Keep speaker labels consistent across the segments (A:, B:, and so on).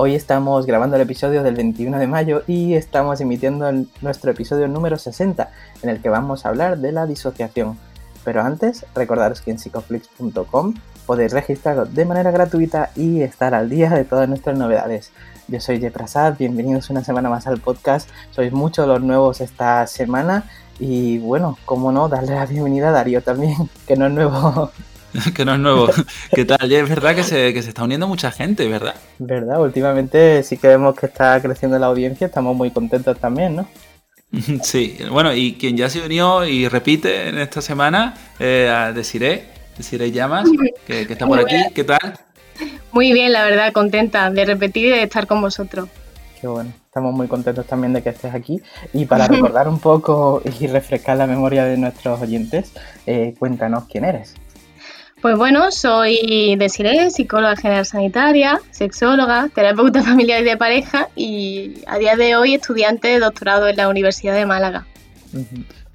A: Hoy estamos grabando el episodio del 21 de mayo y estamos emitiendo nuestro episodio número 60, en el que vamos a hablar de la disociación. Pero antes, recordaros que en psicoflix.com podéis registraros de manera gratuita y estar al día de todas nuestras novedades. Yo soy Jeprasad, bienvenidos una semana más al podcast. Sois muchos los nuevos esta semana y bueno, cómo no, darle la bienvenida a Darío también, que no es nuevo.
B: que no es nuevo. ¿Qué tal? Es verdad que se, que se está uniendo mucha gente, ¿verdad?
A: ¿Verdad? Últimamente sí que vemos que está creciendo la audiencia, estamos muy contentos también, ¿no?
B: Sí, bueno, y quien ya se unió y repite en esta semana, eh, a Desiree, Desiree Llamas, que, que está por aquí, ¿qué tal?
C: Muy bien, la verdad, contenta de repetir y de estar con vosotros.
A: Qué bueno, estamos muy contentos también de que estés aquí. Y para recordar un poco y refrescar la memoria de nuestros oyentes, eh, cuéntanos quién eres.
C: Pues bueno, soy Desiree, psicóloga general sanitaria, sexóloga, terapeuta familiar y de pareja y a día de hoy estudiante de doctorado en la Universidad de Málaga.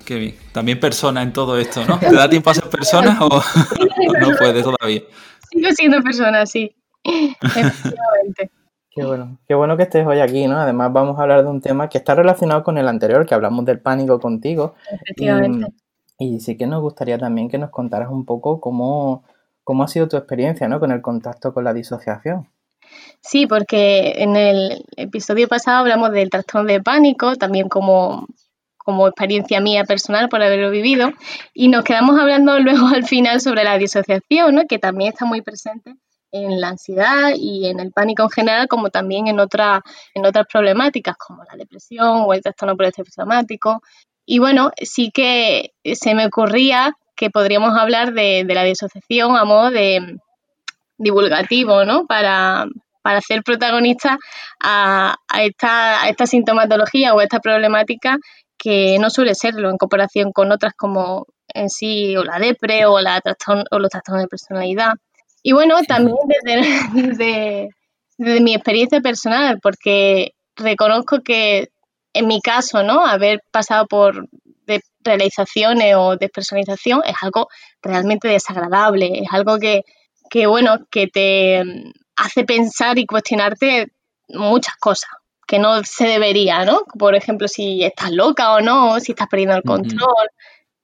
B: Qué bien. También persona en todo esto, ¿no? ¿Te da tiempo a ser persona o no puedes todavía?
C: Sigo siendo persona, sí. Efectivamente.
A: Qué bueno, qué bueno que estés hoy aquí, ¿no? Además vamos a hablar de un tema que está relacionado con el anterior, que hablamos del pánico contigo.
C: Efectivamente.
A: Y sí que nos gustaría también que nos contaras un poco cómo, cómo ha sido tu experiencia ¿no? con el contacto con la disociación.
C: Sí, porque en el episodio pasado hablamos del trastorno de pánico, también como, como experiencia mía personal por haberlo vivido, y nos quedamos hablando luego al final sobre la disociación, ¿no? que también está muy presente en la ansiedad y en el pánico en general, como también en, otra, en otras problemáticas como la depresión o el trastorno por estrés traumático. Y bueno, sí que se me ocurría que podríamos hablar de, la disociación a modo de divulgativo, ¿no? Para, para hacer protagonista a, esta, a esta sintomatología o esta problemática que no suele serlo en comparación con otras como en sí o la depre o, la o los trastornos de personalidad. Y bueno, también desde, desde mi experiencia personal, porque reconozco que en mi caso, ¿no? Haber pasado por realizaciones o despersonalización es algo realmente desagradable, es algo que, que, bueno, que te hace pensar y cuestionarte muchas cosas que no se debería, ¿no? Por ejemplo, si estás loca o no, si estás perdiendo el control.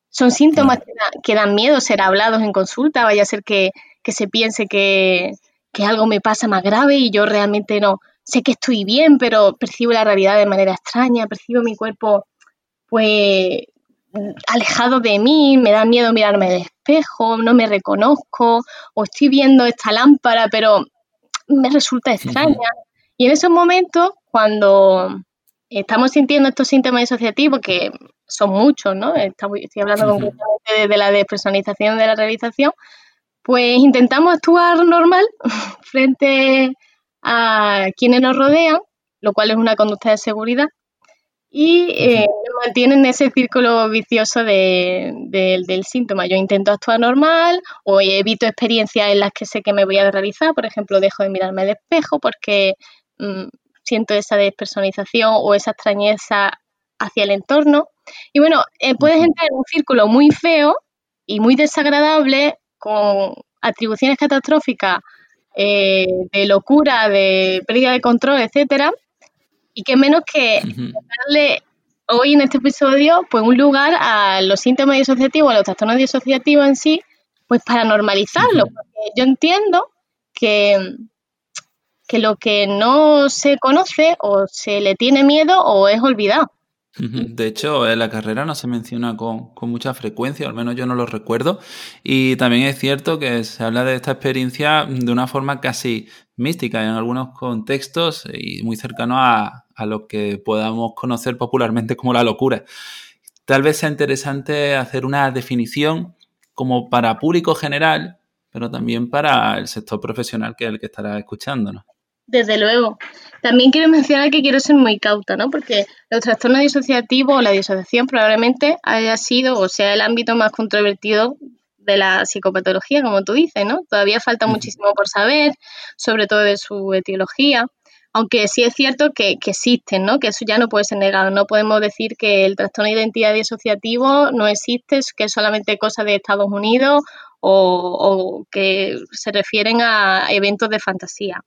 C: Son síntomas que, dan miedo ser hablados en consulta, vaya a ser que, que se piense que, que algo me pasa más grave y yo realmente no, sé que estoy bien, pero percibo la realidad de manera extraña, percibo mi cuerpo pues alejado de mí, me da miedo mirarme al espejo, no me reconozco, o estoy viendo esta lámpara, pero me resulta extraña. Y en esos momentos, cuando estamos sintiendo estos síntomas disociativos, que son muchos, ¿no? Estoy hablando concretamente de la despersonalización de la realización, pues intentamos actuar normal frente a quienes nos rodean, lo cual es una conducta de seguridad, y eh, mantienen ese círculo vicioso del síntoma. Yo intento actuar normal o evito experiencias en las que sé que me voy a realizar, por ejemplo, dejo de mirarme al espejo porque mm, siento esa despersonalización o esa extrañeza hacia el entorno. Y bueno, eh, puedes entrar en un círculo muy feo y muy desagradable con atribuciones catastróficas eh, de locura, de pérdida de control, etcétera, y que menos que darle hoy en este episodio pues un lugar a los síntomas disociativos, a los trastornos disociativos en sí, pues para normalizarlo, porque yo entiendo que, que lo que no se conoce o se le tiene miedo o es olvidado.
B: De hecho, en la carrera no se menciona con, mucha frecuencia, al menos yo no lo recuerdo. Y también es cierto que se habla de esta experiencia de una forma casi mística en algunos contextos y muy cercano a, a lo que podamos conocer popularmente como la locura. Tal vez sea interesante hacer una definición como para público general, pero también para el sector profesional que es el que estará escuchándonos.
C: Desde luego. También quiero mencionar que quiero ser muy cauta, ¿no? Porque los trastornos disociativos o la disociación probablemente haya sido o sea el ámbito más controvertido de la psicopatología, como tú dices, ¿no? Todavía falta muchísimo por saber, sobre todo de su etiología, aunque sí es cierto que, existen, ¿no? Que eso ya no puede ser negado. No podemos decir que el trastorno de identidad disociativo no existe, que es solamente cosa de Estados Unidos o, que se refieren a eventos de fantasía.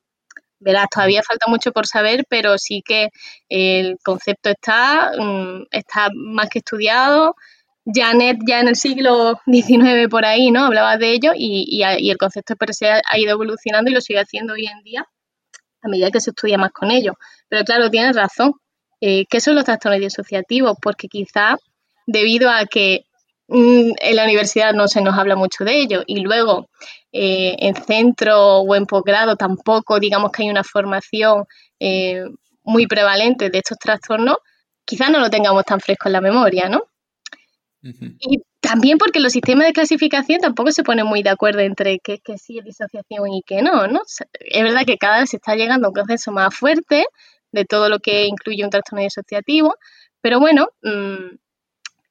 C: Verás, todavía falta mucho por saber, pero sí que el concepto está, mm, está más que estudiado. Janet ya en el siglo XIX por ahí, ¿no? Hablaba de ello y, y, el concepto se ha ido evolucionando y lo sigue haciendo hoy en día a medida que se estudia más con ello. Pero claro, tienes razón. Eh, ¿Qué son los trastornos disociativos? Porque quizá debido a que mm, en la universidad no se nos habla mucho de ello y luego eh, en centro o en posgrado tampoco digamos que hay una formación eh, muy prevalente de estos trastornos, quizás no lo tengamos tan fresco en la memoria, ¿no? Y también porque los sistemas de clasificación tampoco se ponen muy de acuerdo entre qué, qué sí es disociación y qué no, ¿no? Es verdad que cada vez se está llegando a un proceso más fuerte de todo lo que incluye un trastorno disociativo, pero bueno, mm,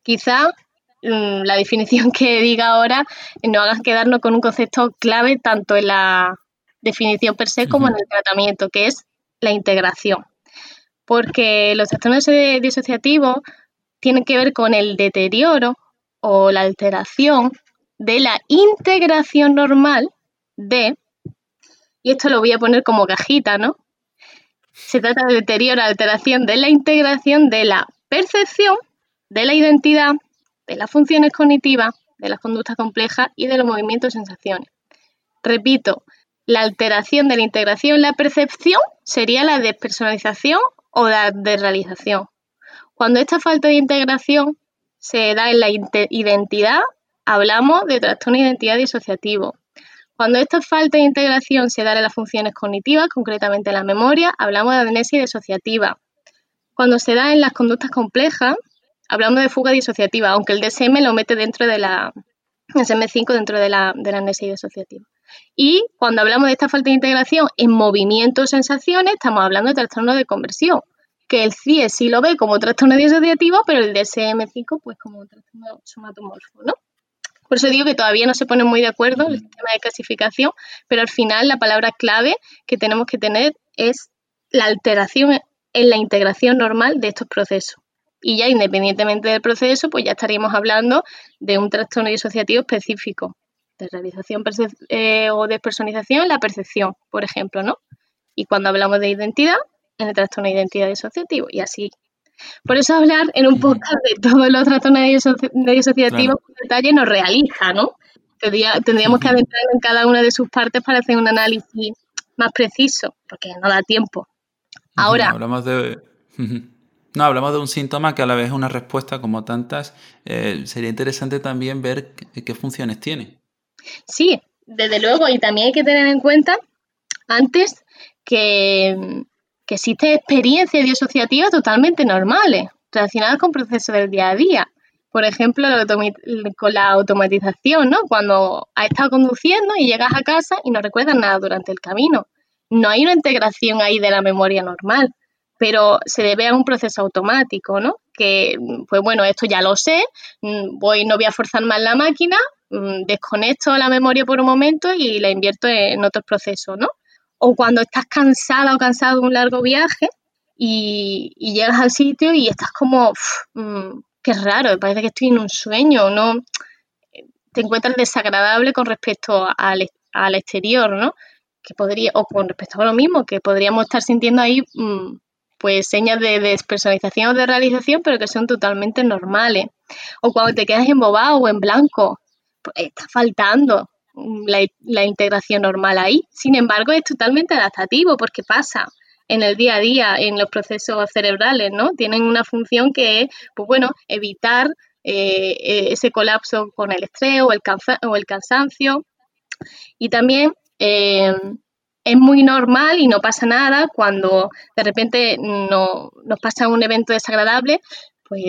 C: quizá la definición que diga ahora nos haga quedarnos con un concepto clave tanto en la definición per se como en el tratamiento, que es la integración. Porque los trastornos disociativos tienen que ver con el deterioro o la alteración de la integración normal de, y esto lo voy a poner como cajita, ¿no? Se trata de deterioro, alteración de la integración de la percepción, de la identidad, de las funciones cognitivas, de las conductas complejas y de los movimientos y sensaciones. Repito, la alteración de la integración, la percepción sería la despersonalización o la desrealización. Cuando esta falta de integración se da en la identidad, hablamos de trastorno de identidad disociativo. Cuando esta falta de integración se da en las funciones cognitivas, concretamente en la memoria, hablamos de amnesia disociativa. Cuando se da en las conductas complejas, hablamos de fuga disociativa, aunque el DSM lo mete dentro de la DSM5 dentro de la, de la amnesia disociativa. Y cuando hablamos de esta falta de integración en movimientos o sensaciones, estamos hablando de trastorno de conversión que el CIE sí lo ve como trastorno disociativo, pero el DSM-5 pues como trastorno somatomorfo, ¿no? Por eso digo que todavía no se pone muy de acuerdo el sistema de clasificación, pero al final la palabra clave que tenemos que tener es la alteración en la integración normal de estos procesos. Y ya independientemente del proceso, pues ya estaríamos hablando de un trastorno disociativo específico, de realización eh, o despersonalización, la percepción, por ejemplo, ¿no? Y cuando hablamos de identidad, en el trastorno de identidad disociativo y así. Por eso hablar en un podcast de todos los trastornos disociativos con detalle nos realiza, ¿no? tendríamos que adentrar en cada una de sus partes para hacer un análisis más preciso, porque no da tiempo. Ahora.
B: Hablamos de. No, hablamos de un síntoma que a la vez es una respuesta como tantas. Eh, sería interesante también ver qué funciones tiene.
C: Sí, desde luego, y también hay que tener en cuenta antes que que existen experiencias disociativas totalmente normales, relacionadas con procesos del día a día. Por ejemplo, con la automatización, ¿no? Cuando has estado conduciendo y llegas a casa y no recuerdas nada durante el camino. No hay una integración ahí de la memoria normal, pero se debe a un proceso automático, ¿no? Que, pues bueno, esto ya lo sé, mm, voy, no voy a forzar más la máquina, mm, desconecto la memoria por un momento y la invierto en otros procesos, ¿no? o cuando estás cansada o cansado de un largo viaje y, llegas al sitio y estás como, mm, qué raro, parece que estoy en un sueño, ¿no? Te encuentras desagradable con respecto al, exterior, ¿no? Que podría, o con respecto a lo mismo, que podríamos estar sintiendo ahí pues señas de despersonalización o de realización, pero que son totalmente normales. O cuando te quedas embobado o en blanco, pues está faltando la, integración normal ahí. Sin embargo, es totalmente adaptativo porque pasa en el día a día, en los procesos cerebrales, ¿no? Tienen una función que es, pues bueno, evitar eh, e, ese colapso con el estrés o el, o el cansancio. Y también eh, es muy normal y no pasa nada cuando de repente no, nos pasa un evento desagradable, pues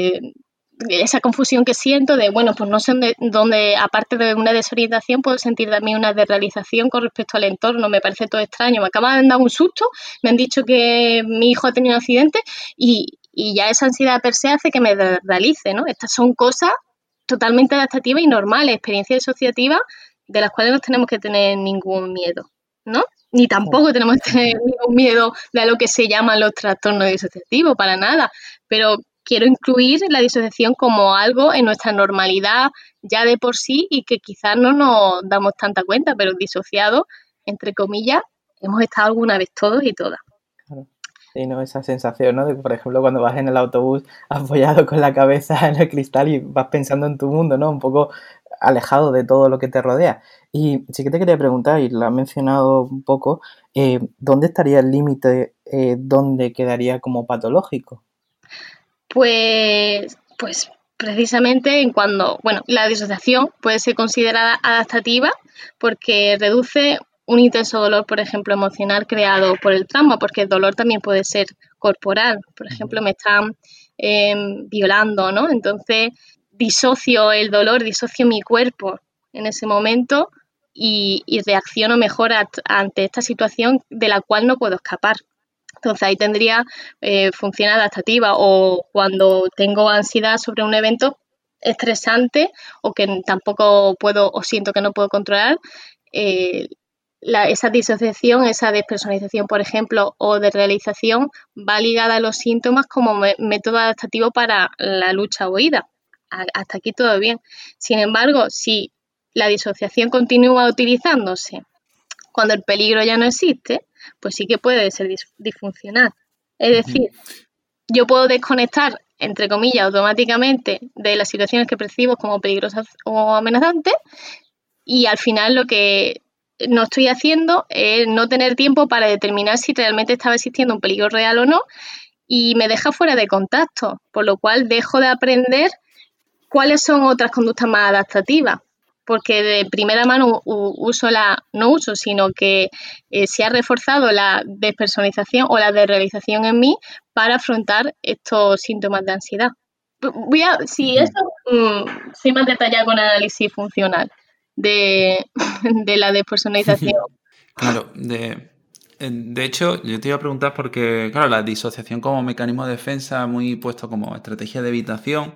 C: esa confusión que siento de, bueno, pues no sé dónde, aparte de una desorientación, puedo sentir también una desrealización con respecto al entorno. Me parece todo extraño. Me acaban de dar un susto, me han dicho que mi hijo ha tenido un accidente y, y ya esa ansiedad per se hace que me realice, ¿no? Estas son cosas totalmente adaptativas y normales, experiencias asociativas de las cuales no tenemos que tener ningún miedo, ¿no? Ni tampoco tenemos que tener ningún miedo de lo que se llaman los trastornos disociativos, para nada. Pero quiero incluir la disociación como algo en nuestra normalidad ya de por sí y que quizás no nos damos tanta cuenta, pero disociado, entre comillas, hemos estado alguna vez todos y todas.
A: Sí, ¿no? Esa sensación, ¿no? De, por ejemplo, cuando vas en el autobús apoyado con la cabeza en el cristal y vas pensando en tu mundo, ¿no? Un poco alejado de todo lo que te rodea. Y sí que te quería preguntar, y lo has mencionado un poco, eh, ¿dónde estaría el límite eh, dónde quedaría como patológico?
C: Pues, pues precisamente en cuando, bueno, la disociación puede ser considerada adaptativa porque reduce un intenso dolor, por ejemplo, emocional creado por el trauma, porque el dolor también puede ser corporal. Por ejemplo, me están em, violando, ¿no? Entonces, disocio el dolor, disocio mi cuerpo en ese momento y, reacciono mejor ante esta situación de la cual no puedo escapar. Entonces ahí tendría eh, función adaptativa o cuando tengo ansiedad sobre un evento estresante o que tampoco puedo o siento que no puedo controlar, eh, esa disociación, esa despersonalización, por ejemplo, o de realización, va ligada a los síntomas como método adaptativo para la lucha o. Hasta aquí todo bien. Sin embargo, si la disociación continúa utilizándose cuando el peligro ya no existe, pues sí que puede ser disfuncional. Es decir, yo puedo desconectar, entre comillas, automáticamente de las situaciones que percibo como peligrosas o amenazantes y al final lo que no estoy haciendo es no tener tiempo para determinar si realmente estaba existiendo un peligro real o no y me deja fuera de contacto, por lo cual dejo de aprender cuáles son otras conductas más adaptativas porque de primera mano uso la, no uso, sino que eh, se ha reforzado la despersonalización o la desrealización en mí para afrontar estos síntomas de ansiedad. Voy a, si eso, mm, soy más detallada con análisis funcional de, la despersonalización.
B: Claro, de, de hecho, yo te iba a preguntar porque, claro, la disociación como mecanismo de defensa muy puesto como estrategia de evitación,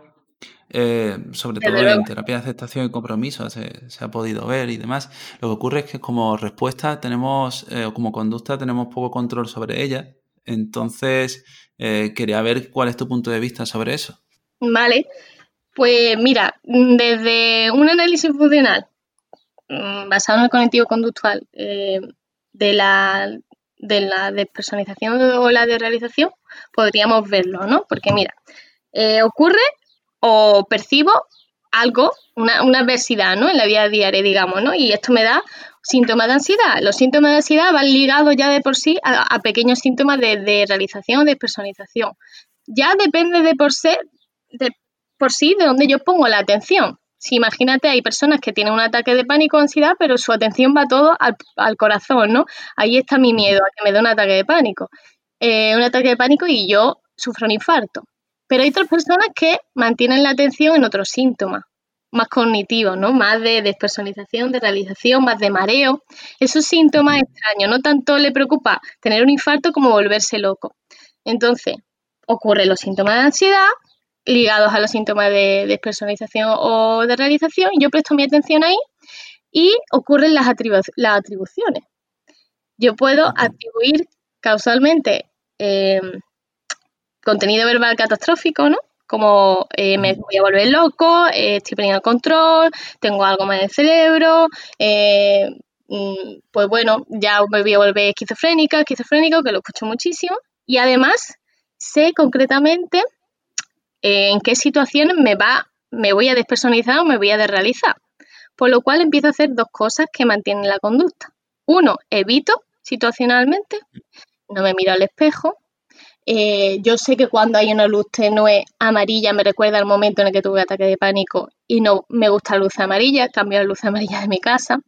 B: eh, sobre todo en terapia de aceptación y compromiso se, ha podido ver y demás. Lo que ocurre es que como respuesta tenemos, eh, o como conducta, tenemos poco control sobre ella. Entonces, eh, quería ver cuál es tu punto de vista sobre eso.
C: Vale, pues mira, desde un análisis funcional mm, basado en el cognitivo conductual de la de la despersonalización o la desrealización, podríamos verlo, ¿no? Porque mira, ocurre o percibo algo, una, adversidad, ¿no? En la vida diaria, digamos, ¿no? Y esto me da síntomas de ansiedad. Los síntomas de ansiedad van ligados ya de por sí a, pequeños síntomas de, realización, de personalización. Ya depende de por, sí, de por sí de dónde yo pongo la atención. Si imagínate, hay personas que tienen un ataque de pánico o ansiedad, pero su atención va todo al, corazón, ¿no? Ahí está mi miedo a que me dé un ataque de pánico. Eh, un ataque de pánico y yo sufro un infarto. Pero hay otras personas que mantienen la atención en otros síntomas, más cognitivos, ¿no? Más de despersonalización, de realización, más de mareo. Esos síntomas extraños, no tanto le preocupa tener un infarto como volverse loco. Entonces, ocurren los síntomas de ansiedad ligados a los síntomas de despersonalización o de realización, yo presto mi atención ahí y ocurren las, las atribuciones. Yo puedo atribuir causalmente eh, contenido verbal catastrófico, ¿no? Como eh, me voy a volver loco, eh, estoy perdiendo el control, tengo algo más en el cerebro, eh, mm, pues bueno, ya me voy a volver esquizofrénica, esquizofrénico, que lo escucho muchísimo. Y además sé concretamente en qué situaciones me va, me voy a despersonalizar o me voy a desrealizar. Por lo cual empiezo a hacer dos cosas que mantienen la conducta. Uno, evito situacionalmente, no me miro al espejo, eh, yo sé que cuando hay una luz tenue amarilla me recuerda al momento en el que tuve ataque de pánico y no me gusta la luz amarilla, cambio la luz amarilla de mi casa,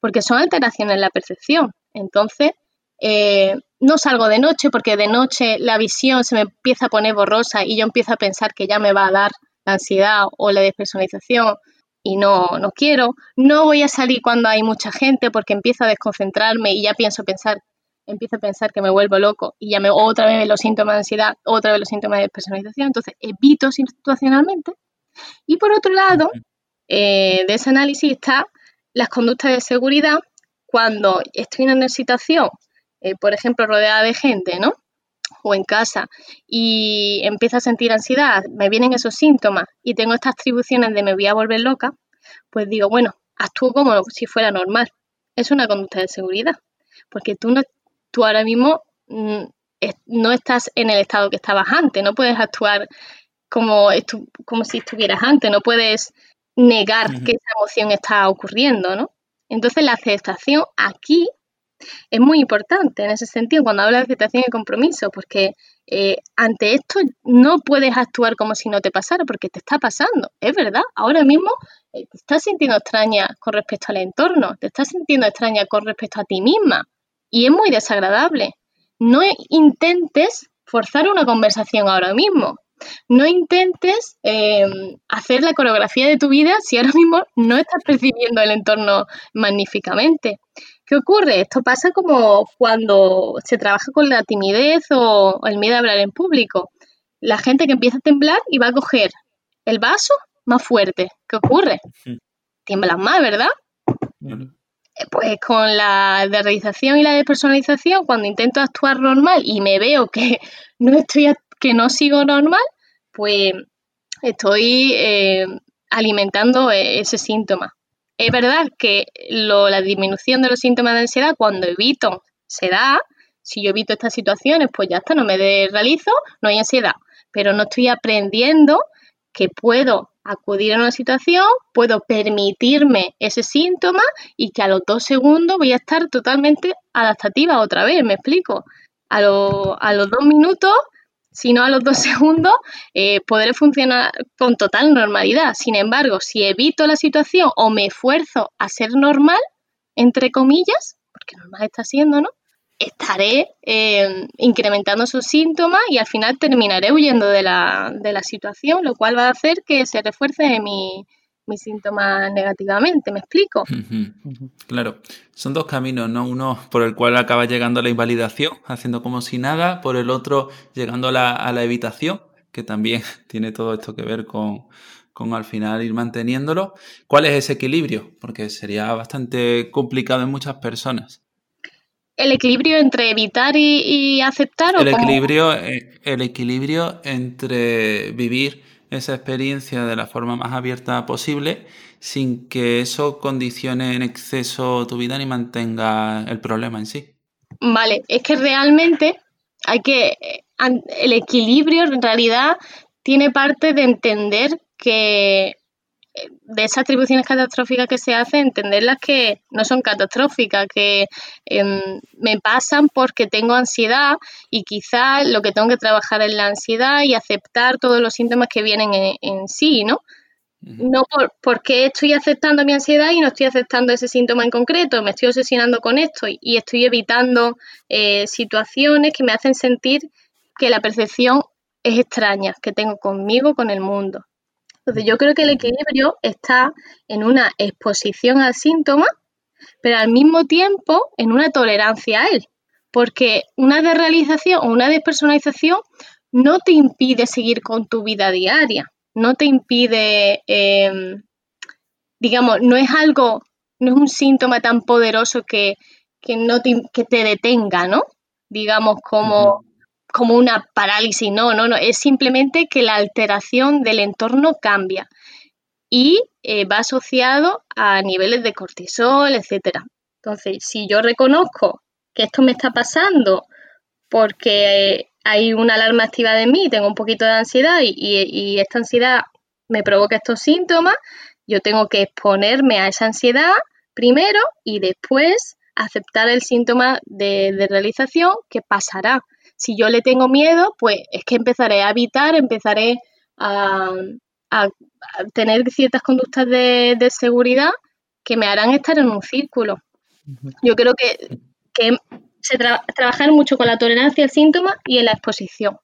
C: porque son alteraciones en la percepción. Entonces, eh, no salgo de noche porque de noche la visión se me empieza a poner borrosa y yo empiezo a pensar que ya me va a dar la ansiedad o la despersonalización y no, no quiero. No voy a salir cuando hay mucha gente porque empiezo a desconcentrarme y ya pienso pensar, empiezo a pensar que me vuelvo loco y ya me otra vez los síntomas de ansiedad, otra vez los síntomas de despersonalización. Entonces evito situacionalmente. Y por otro lado, eh, de ese análisis está las conductas de seguridad cuando estoy en una situación, eh, por ejemplo, rodeada de gente, ¿no? O en casa y empiezo a sentir ansiedad, me vienen esos síntomas y tengo estas atribuciones de me voy a volver loca, pues digo, bueno, actúo como si fuera normal. Es una conducta de seguridad, porque tú, no, tú ahora mismo mm, no estás en el estado que estabas antes, no puedes actuar como, como si estuvieras antes, no puedes negar que esa emoción está ocurriendo, ¿no? Entonces la aceptación aquí es muy importante en ese sentido cuando habla de aceptación y compromiso, porque eh, ante esto no puedes actuar como si no te pasara, porque te está pasando, es verdad, ahora mismo eh, te estás sintiendo extraña con respecto al entorno, te estás sintiendo extraña con respecto a ti misma y es muy desagradable. No intentes forzar una conversación ahora mismo, no intentes em, hacer la coreografía de tu vida si ahora mismo no estás percibiendo el entorno magníficamente. ¿Qué ocurre? Esto pasa como cuando se trabaja con la timidez o, el miedo a hablar en público. La gente que empieza a temblar y va a coger el vaso más fuerte. ¿Qué ocurre? Tiemblas más, ¿verdad? Pues con la realización y la despersonalización, cuando intento actuar normal y me veo que no estoy que no sigo normal, pues estoy eh, alimentando e-, ese síntoma. Es verdad que la disminución de los síntomas de ansiedad cuando evito se da, si yo evito estas situaciones, pues ya está, no me realizo, no hay ansiedad, pero no estoy aprendiendo que puedo acudir a una situación, puedo permitirme ese síntoma y que a los dos segundos voy a estar totalmente adaptativa otra vez, me explico. A, a los dos minutos si no a los dos segundos, eh, podré funcionar con total normalidad. Sin embargo, si evito la situación o me esfuerzo a ser normal, entre comillas, porque normal está siendo, ¿no? Estaré eh, incrementando sus síntomas y al final terminaré huyendo de la, de la situación, lo cual va a hacer que se refuerce mi, mis síntomas negativamente, ¿me explico?
B: Claro, son dos caminos, ¿no? Uno por el cual acaba llegando a la invalidación, haciendo como si nada, por el otro llegando a la, evitación, que también tiene todo esto que ver con, al final ir manteniéndolo. ¿Cuál es ese equilibrio? Porque sería bastante complicado en muchas personas.
C: ¿El equilibrio entre evitar y, aceptar?
B: El, equilibrio, eh, el equilibrio entre vivir esa experiencia de la forma más abierta posible sin que eso condicione en exceso tu vida ni mantenga el problema en sí.
C: Vale, es que realmente hay que, el equilibrio en realidad tiene parte de entender que de esas atribuciones catastróficas que se hacen, entenderlas que no son catastróficas, que em, me pasan porque tengo ansiedad y quizás lo que tengo que trabajar es la ansiedad y aceptar todos los síntomas que vienen en, sí, ¿no? No por, porque estoy aceptando mi ansiedad y no estoy aceptando ese síntoma en concreto, me estoy obsesionando con esto y, estoy evitando eh, situaciones que me hacen sentir que la percepción es extraña que tengo conmigo, con el mundo. Entonces yo creo que el equilibrio está en una exposición al síntoma, pero al mismo tiempo en una tolerancia a él, porque una desrealización o una despersonalización no te impide seguir con tu vida diaria, no te impide, em, digamos, no es algo, no es un síntoma tan poderoso que, no te, que te detenga, ¿no? Digamos, como como una parálisis, no, no, no, es simplemente que la alteración del entorno cambia y eh, va asociado a niveles de cortisol, etcétera. Entonces, si yo reconozco que esto me está pasando porque hay una alarma activa de mí, tengo un poquito de ansiedad y, esta ansiedad me provoca estos síntomas, yo tengo que exponerme a esa ansiedad primero y después aceptar el síntoma de, de realización que pasará si yo le tengo miedo, pues es que empezaré a evitar, empezaré a, tener ciertas conductas de, seguridad que me harán estar en un círculo. Yo creo que, se trabajar mucho con la tolerancia al síntoma y en la exposición.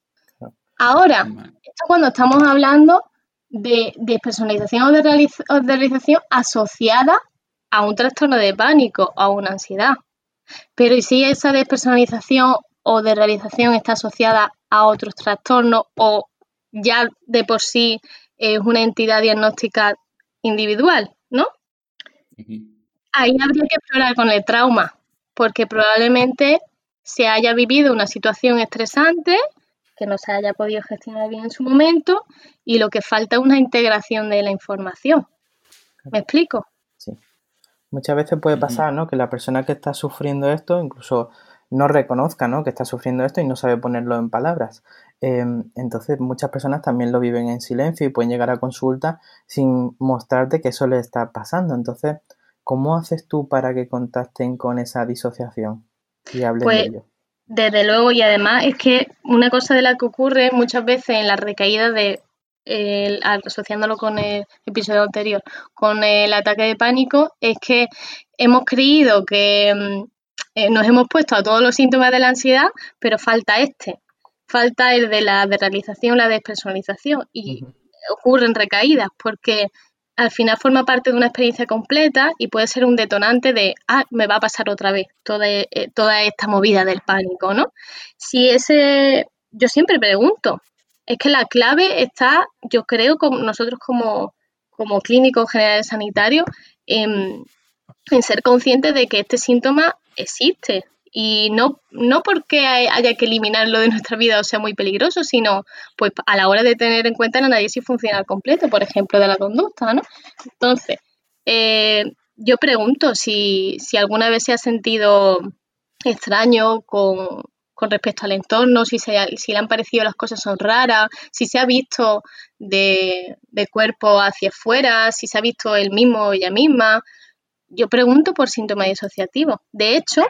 C: Ahora, esto cuando estamos hablando de despersonalización o de, realización asociada a un trastorno de pánico o a una ansiedad. Pero ¿y si esa despersonalización o de realización está asociada a otros trastornos o ya de por sí es una entidad diagnóstica individual, ¿no? Ahí habría que explorar con el trauma, porque probablemente se haya vivido una situación estresante que no se haya podido gestionar bien en su momento y lo que falta es una integración de la información. ¿Me explico?
A: Sí. Muchas veces puede pasar, ¿no? Que la persona que está sufriendo esto incluso no reconozca, ¿no? Que está sufriendo esto y no sabe ponerlo en palabras. Em, entonces muchas personas también lo viven en silencio y pueden llegar a consulta sin mostrarte que eso le está pasando. Entonces, ¿cómo haces tú para que contacten con esa disociación y hablen de
C: pues,
A: ello?
C: Desde luego, y además es que una cosa de la que ocurre muchas veces en la recaída de asociándolo con el episodio anterior, con el ataque de pánico, es que hemos creído que mm, eh, nos hemos puesto a todos los síntomas de la ansiedad, pero falta este, falta el de la desrealización, la despersonalización, y ocurren recaídas, porque al final forma parte de una experiencia completa y puede ser un detonante de, ah, me va a pasar otra vez toda, eh, toda esta movida del pánico, ¿no? Si ese, yo siempre pregunto, es que la clave está, yo creo, con nosotros como, como clínicos generales sanitarios, en, en ser conscientes de que este síntoma existe, y no, no porque haya que eliminarlo de nuestra vida o sea muy peligroso, sino pues a la hora de tener en cuenta el análisis funcional completo, por ejemplo, de la conducta, ¿no? Entonces, eh, yo pregunto si, si, alguna vez se ha sentido extraño con, respecto al entorno, si, se, si le han parecido las cosas son raras, si se ha visto de, de cuerpo hacia afuera, si se ha visto él mismo o ella misma. Yo pregunto por síntomas disociativos. De hecho,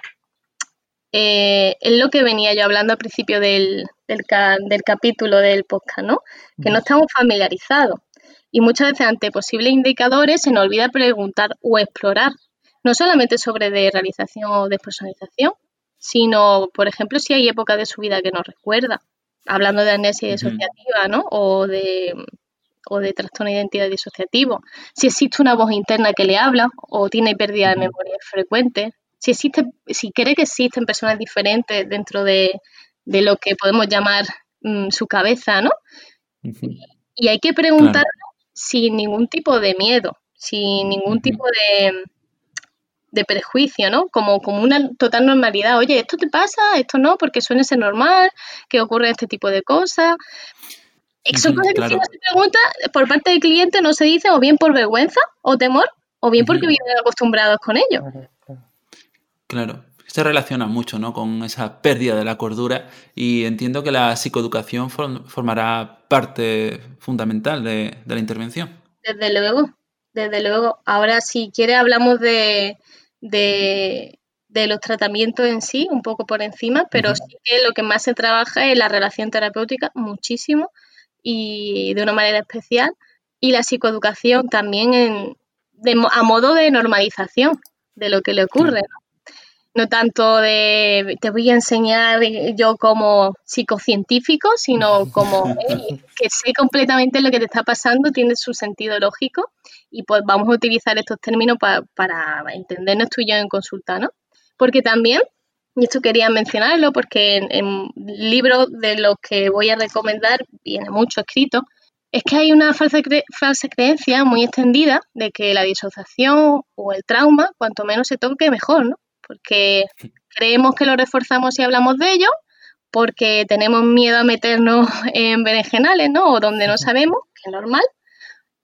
C: eh, es lo que venía yo hablando al principio del, del, capítulo del podcast, ¿no? Que no estamos familiarizados. Y muchas veces ante posibles indicadores se nos olvida preguntar o explorar, no solamente sobre de realización o despersonalización, sino, por ejemplo, si hay épocas de su vida que no recuerda, hablando de amnesia disociativa, ¿no? O de, o de trastorno de identidad disociativo. Si existe una voz interna que le habla o tiene pérdida de memoria frecuente, si existe, si cree que existen personas diferentes dentro de, lo que podemos llamar mm, su cabeza, ¿no? Y hay que preguntar sin ningún tipo de miedo, sin ningún tipo de, de prejuicio, ¿no? Como, como una total normalidad. Oye, ¿esto te pasa? ¿Esto no? Porque suele ser normal, que ocurre este tipo de cosas. Son cosas que si no se pregunta, por parte del cliente no se dice o bien por vergüenza o temor, o bien porque viven acostumbrados con ello.
B: Claro, se relaciona mucho ¿no? con esa pérdida de la cordura y entiendo que la psicoeducación formará parte fundamental de, la intervención.
C: Desde luego, desde luego. Ahora, si quiere, hablamos de, los tratamientos en sí, un poco por encima, pero sí que lo que más se trabaja es la relación terapéutica, muchísimo y de una manera especial, y la psicoeducación también en, a modo de normalización de lo que le ocurre. ¿no? no tanto de te voy a enseñar yo como psicocientífico, sino como que sé completamente lo que te está pasando, tiene su sentido lógico y pues vamos a utilizar estos términos para entendernos tú y yo en consulta, ¿no? Porque también, y esto quería mencionarlo porque en, en libros de los que voy a recomendar viene mucho escrito, es que hay una falsa, falsa creencia muy extendida de que la disociación o el trauma, cuanto menos se toque, mejor, ¿no? porque creemos que lo reforzamos si hablamos de ello, porque tenemos miedo a meternos en berenjenales, ¿no? O donde no sabemos, que es normal,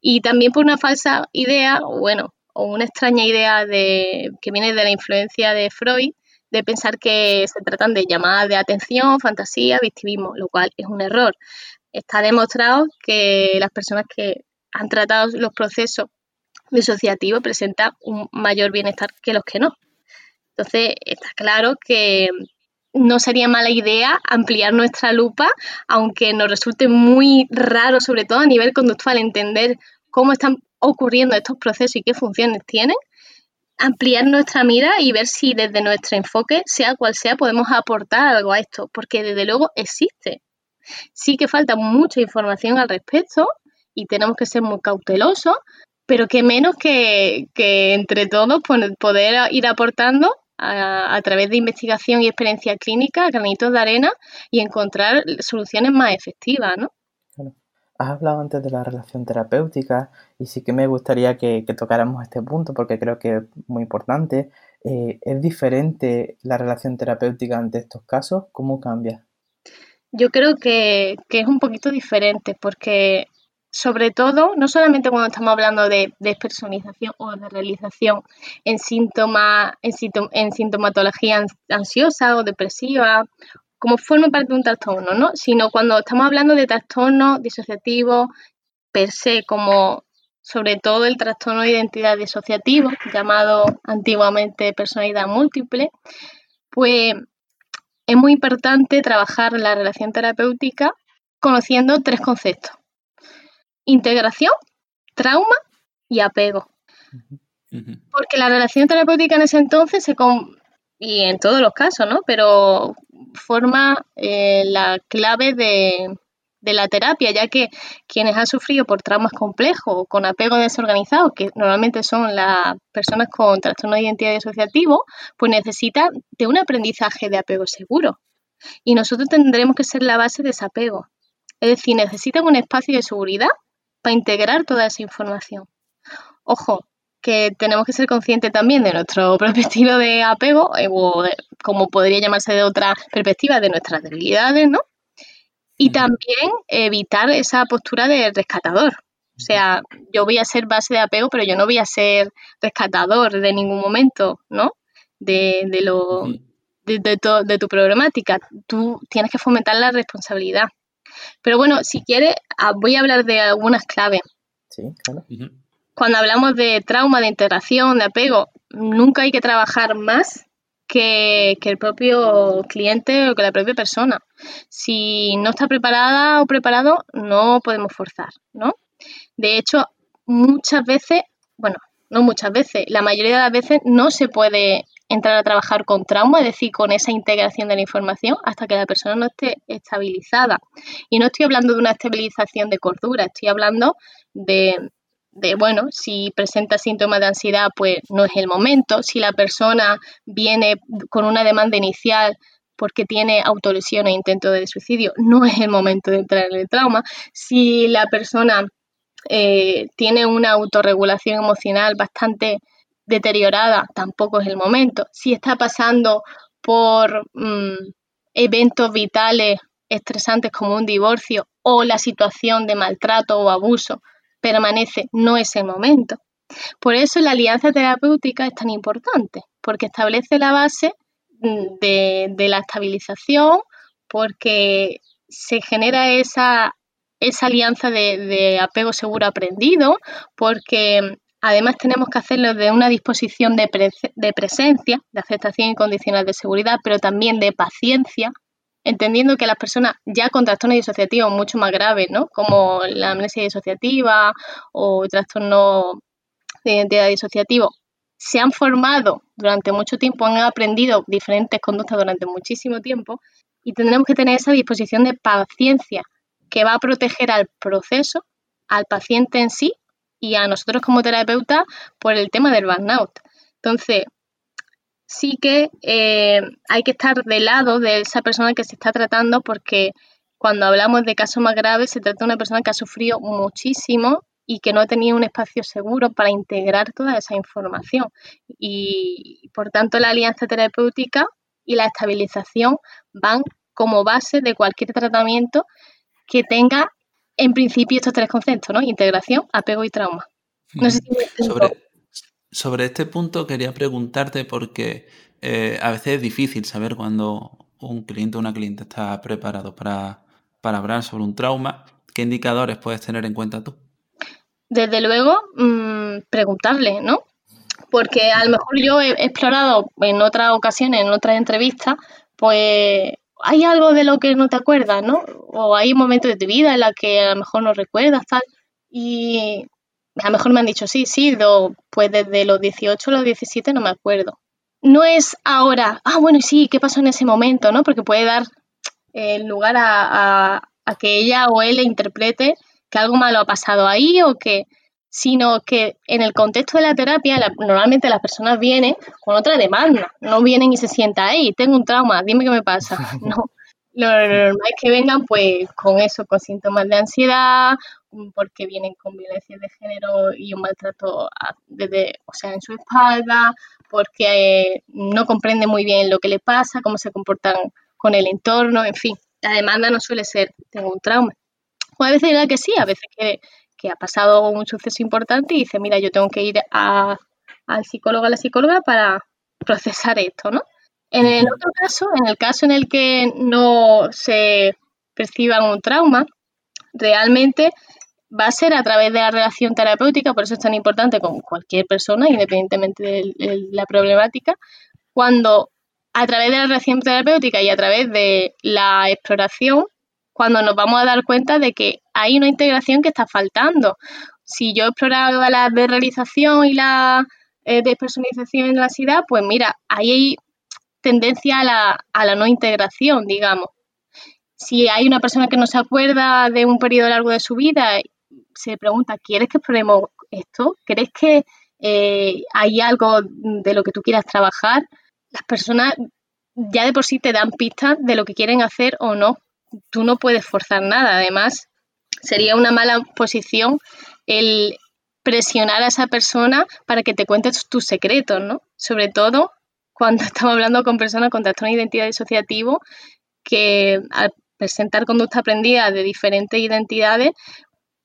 C: y también por una falsa idea, bueno, o una extraña idea de, que viene de la influencia de Freud, de pensar que se tratan de llamadas de atención, fantasía, victimismo, lo cual es un error. Está demostrado que las personas que han tratado los procesos disociativos presentan un mayor bienestar que los que no. Entonces, está claro que no sería mala idea ampliar nuestra lupa, aunque nos resulte muy raro, sobre todo a nivel conductual, entender cómo están ocurriendo estos procesos y qué funciones tienen, ampliar nuestra mira y ver si desde nuestro enfoque, sea cual sea, podemos aportar algo a esto, porque desde luego existe. Sí que falta mucha información al respecto y tenemos que ser muy cautelosos, pero que menos que, entre todos poder ir aportando a, través de investigación y experiencia clínica, granitos de arena y encontrar soluciones más efectivas, ¿no?
A: Has hablado antes de la relación terapéutica y sí que me gustaría que, tocáramos este punto porque creo que es muy importante. Eh, ¿Es diferente la relación terapéutica ante estos casos? ¿Cómo cambia?
C: Yo creo que, es un poquito diferente porque sobre todo, no solamente cuando estamos hablando de despersonalización o de realización en, síntomas, en, en sintomatología ansiosa o depresiva como forma parte de un trastorno, ¿no? Sino cuando estamos hablando de trastornos disociativos per se, como sobre todo el trastorno de identidad disociativo, llamado antiguamente personalidad múltiple, pues es muy importante trabajar la relación terapéutica conociendo tres conceptos. Integración, trauma y apego. Porque la relación terapéutica en ese entonces se, y en todos los casos, ¿no? Pero forma eh, la clave de, la terapia, ya que quienes han sufrido por traumas complejos o con apego desorganizado, que normalmente son las personas con trastorno de identidad disociativo, pues necesitan de un aprendizaje de apego seguro. Y nosotros tendremos que ser la base de ese apego. Es decir, necesitan un espacio de seguridad para integrar toda esa información. Ojo, que tenemos que ser conscientes también de nuestro propio estilo de apego, eh, o como podría llamarse de otra perspectiva, de nuestras debilidades, ¿no? Y también evitar esa postura de rescatador. O sea, yo voy a ser base de apego, pero yo no voy a ser rescatador de ningún momento, ¿no? De, de lo, de, de, tu problemática. Tú tienes que fomentar la responsabilidad. Pero bueno, si quieres, ah, voy a hablar de algunas claves. Sí, claro cuando hablamos de trauma, de integración, de apego, nunca hay que trabajar más que, el propio cliente o que la propia persona. Si no está preparada o preparado, no podemos forzar, ¿no? De hecho, muchas veces, bueno, no muchas veces, la mayoría de las veces no se puede entrar a trabajar con trauma, es decir, con esa integración de la información hasta que la persona no esté estabilizada. Y no estoy hablando de una estabilización de cordura, estoy hablando de de, bueno, si presenta síntomas de ansiedad, pues no es el momento. Si la persona viene con una demanda inicial porque tiene autolesión e intento de suicidio, no es el momento de entrar en el trauma. Si la persona eh, tiene una autorregulación emocional bastante deteriorada, tampoco es el momento. Si está pasando por mm, eventos vitales estresantes como un divorcio o la situación de maltrato o abuso, permanece, no es el momento. Por eso la alianza terapéutica es tan importante, porque establece la base mm, de, la estabilización, porque se genera esa, esa alianza de, apego seguro aprendido, porque además tenemos que hacerlo de una disposición de, de presencia, de aceptación incondicional de seguridad, pero también de paciencia, entendiendo que las personas ya con trastornos disociativos mucho más graves, ¿no? Como la amnesia disociativa o trastorno de identidad disociativo, se han formado durante mucho tiempo, han aprendido diferentes conductas durante muchísimo tiempo y tendremos que tener esa disposición de paciencia que va a proteger al proceso, al paciente en sí y a nosotros como terapeuta por el tema del burnout. Entonces, sí que eh, hay que estar de lado de esa persona que se está tratando porque cuando hablamos de casos más graves se trata de una persona que ha sufrido muchísimo y que no ha tenido un espacio seguro para integrar toda esa información. Y por tanto la alianza terapéutica y la estabilización van como base de cualquier tratamiento que tenga en principio estos tres conceptos, ¿no? Integración, apego y trauma. No sé
B: si sobre este punto quería preguntarte porque eh, a veces es difícil saber cuando un cliente o una cliente está preparado para, hablar sobre un trauma. ¿Qué indicadores puedes tener en cuenta tú?
C: Desde luego, mm, preguntarle, ¿no? Porque a lo mejor yo he explorado en otras ocasiones, en otras entrevistas, pues hay algo de lo que no te acuerdas, ¿no? O hay momentos de tu vida en los que a lo mejor no recuerdas, tal. Y a lo mejor me han dicho, sí, sí, pues desde los 18 a los 17 no me acuerdo. No es ahora, ah, bueno, sí, ¿qué pasó en ese momento? ¿no? Porque puede dar eh, lugar a, que ella o él interprete que algo malo ha pasado ahí o que sino que en el contexto de la terapia normalmente las personas vienen con otra demanda, no vienen y se sientan, ahí, tengo un trauma, dime qué me pasa. No, lo normal es que vengan pues con eso, con síntomas de ansiedad, porque vienen con violencia de género y un maltrato desde, o sea, en su espalda, porque eh, no comprende muy bien lo que le pasa, cómo se comportan con el entorno, en fin, la demanda no suele ser, tengo un trauma. O a veces dirá que sí, a veces que que ha pasado un suceso importante y dice, mira, yo tengo que ir a, al psicólogo, a la psicóloga para procesar esto, ¿no? En el otro caso, en el caso en el que no se perciba un trauma, realmente va a ser a través de la relación terapéutica, por eso es tan importante con cualquier persona, independientemente de la problemática, cuando a través de la relación terapéutica y a través de la exploración cuando nos vamos a dar cuenta de que hay una integración que está faltando. Si yo he explorado la desrealización y la eh, despersonalización en la ansiedad, pues mira, ahí hay tendencia a la, a la no integración, digamos. Si hay una persona que no se acuerda de un periodo largo de su vida, se pregunta, ¿quieres que exploremos esto? ¿Crees que eh, hay algo de lo que tú quieras trabajar? Las personas ya de por sí te dan pistas de lo que quieren hacer o no tú no puedes forzar nada. Además, sería una mala posición el presionar a esa persona para que te cuente tus secretos, ¿no? Sobre todo cuando estamos hablando con personas con trastorno de identidad disociativo que al presentar conducta aprendida de diferentes identidades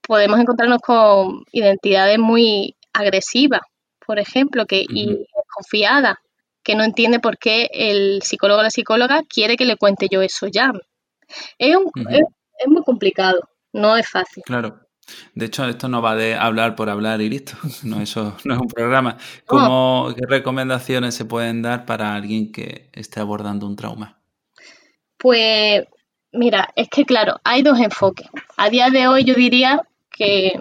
C: podemos encontrarnos con identidades muy agresivas, por ejemplo, que, y desconfiadas, que no entiende por qué el psicólogo o la psicóloga quiere que le cuente yo eso ya. Es, muy complicado, no es fácil.
B: Claro. De hecho, esto no va de hablar por hablar y listo. No, eso no es un programa. ¿Cómo, ¿Qué recomendaciones se pueden dar para alguien que esté abordando un trauma?
C: Pues mira, es que claro, hay dos enfoques. A día de hoy yo diría que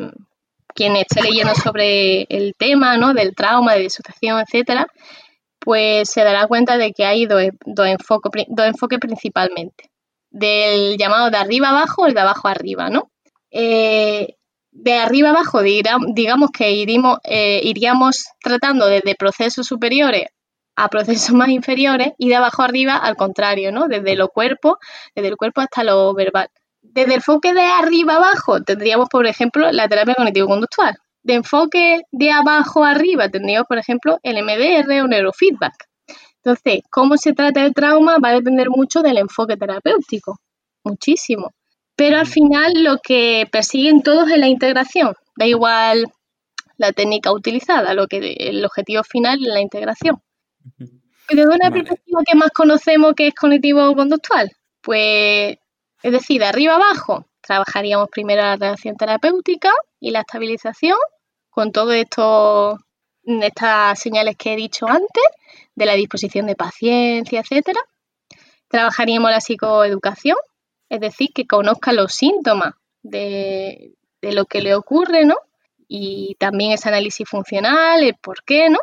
C: quien esté leyendo sobre el tema ¿no? del trauma, de disociación, etcétera, pues se dará cuenta de que hay dos, dos, dos enfoques principalmente del llamado de arriba abajo o el de abajo arriba, ¿no? Eh, de arriba abajo, digamos que iríamos, eh, iríamos tratando desde procesos superiores a procesos más inferiores y de abajo arriba al contrario, ¿no? Desde lo cuerpo, desde el cuerpo hasta lo verbal. Desde el enfoque de arriba abajo tendríamos, por ejemplo, la terapia cognitivo-conductual. De enfoque de abajo arriba tendríamos, por ejemplo, el MDR o neurofeedback. Entonces, cómo se trata el trauma va a depender mucho del enfoque terapéutico, muchísimo. Pero al final lo que persiguen todos es la integración, da igual la técnica utilizada, lo que el objetivo final es la integración. ¿Y de una perspectiva que más conocemos que es cognitivo-conductual? Pues, es decir, de arriba abajo, trabajaríamos primero la relación terapéutica y la estabilización con todo esto, estas señales que he dicho antes de la disposición de paciencia, etcétera. Trabajaríamos la psicoeducación, es decir, que conozca los síntomas de, lo que le ocurre, ¿no? Y también ese análisis funcional, el por qué, ¿no?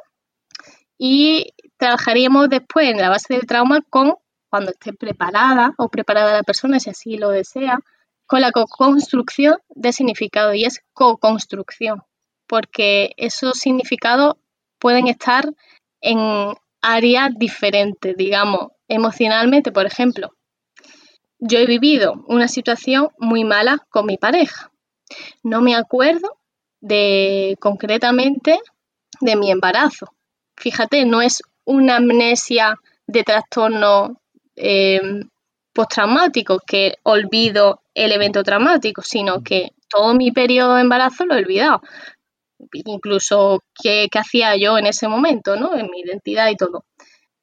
C: Y trabajaríamos después en la base del trauma con, cuando esté preparada o preparada la persona, si así lo desea, con la co-construcción de significado y es co-construcción, porque esos significados pueden estar en áreas diferentes, digamos, emocionalmente, por ejemplo. Yo he vivido una situación muy mala con mi pareja. No me acuerdo de concretamente de mi embarazo. Fíjate, no es una amnesia de trastorno eh, postraumático que olvido el evento traumático, sino que todo mi periodo de embarazo lo he olvidado incluso qué, hacía yo en ese momento, ¿no? En mi identidad y todo.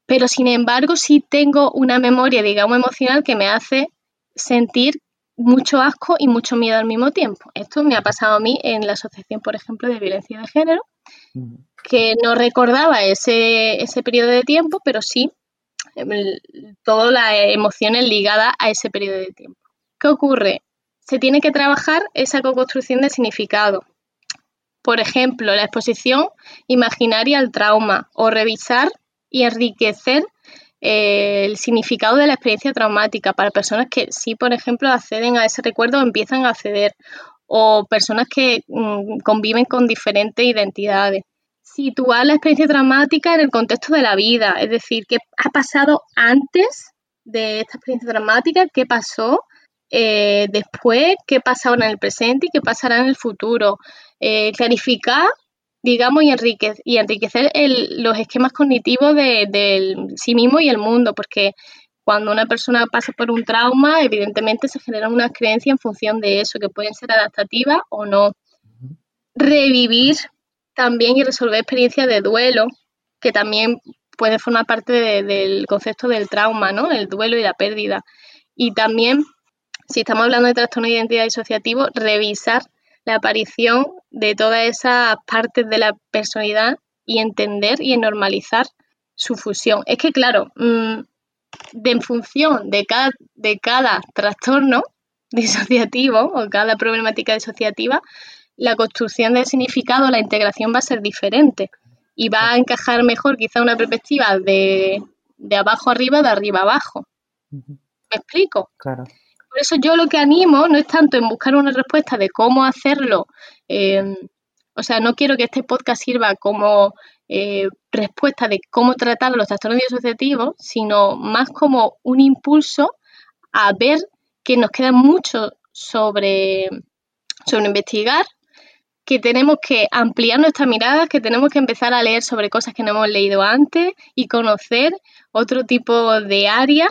C: Pero sin embargo, sí tengo una memoria, digamos, emocional que me hace sentir mucho asco y mucho miedo al mismo tiempo. Esto me ha pasado a mí en la Asociación, por ejemplo, de Violencia de Género, que no recordaba ese, ese periodo de tiempo, pero sí todas las emociones ligadas a ese periodo de tiempo. ¿Qué ocurre? Se tiene que trabajar esa co-construcción de significado, por ejemplo, la exposición imaginaria al trauma o revisar y enriquecer eh, el significado de la experiencia traumática para personas que sí, por ejemplo, acceden a ese recuerdo o empiezan a acceder o personas que mm, conviven con diferentes identidades. Situar la experiencia traumática en el contexto de la vida, es decir, qué ha pasado antes de esta experiencia traumática, qué pasó eh, después, qué pasa ahora en el presente y qué pasará en el futuro. Eh, clarificar, digamos, y, y enriquecer los esquemas cognitivos del de sí mismo y el mundo, porque cuando una persona pasa por un trauma, evidentemente se generan unas creencias en función de eso, que pueden ser adaptativas o no. Revivir también y resolver experiencias de duelo, que también puede formar parte del concepto del trauma, ¿no? El duelo y la pérdida. Y también, si estamos hablando de trastorno de identidad disociativo, revisar la aparición de todas esas partes de la personalidad y entender y normalizar su fusión. Es que, claro, mm, de, en función de cada, de cada trastorno disociativo o cada problemática disociativa, la construcción del significado, la integración va a ser diferente y va a encajar mejor quizá una perspectiva de, de abajo arriba, de arriba abajo. ¿Me explico?
A: Claro.
C: Por eso yo lo que animo no es tanto en buscar una respuesta de cómo hacerlo, em, o sea, no quiero que este podcast sirva como eh, respuesta de cómo tratar los trastornos disociativos, sino más como un impulso a ver que nos queda mucho sobre, sobre investigar, que tenemos que ampliar nuestra mirada, que tenemos que empezar a leer sobre cosas que no hemos leído antes y conocer otro tipo de áreas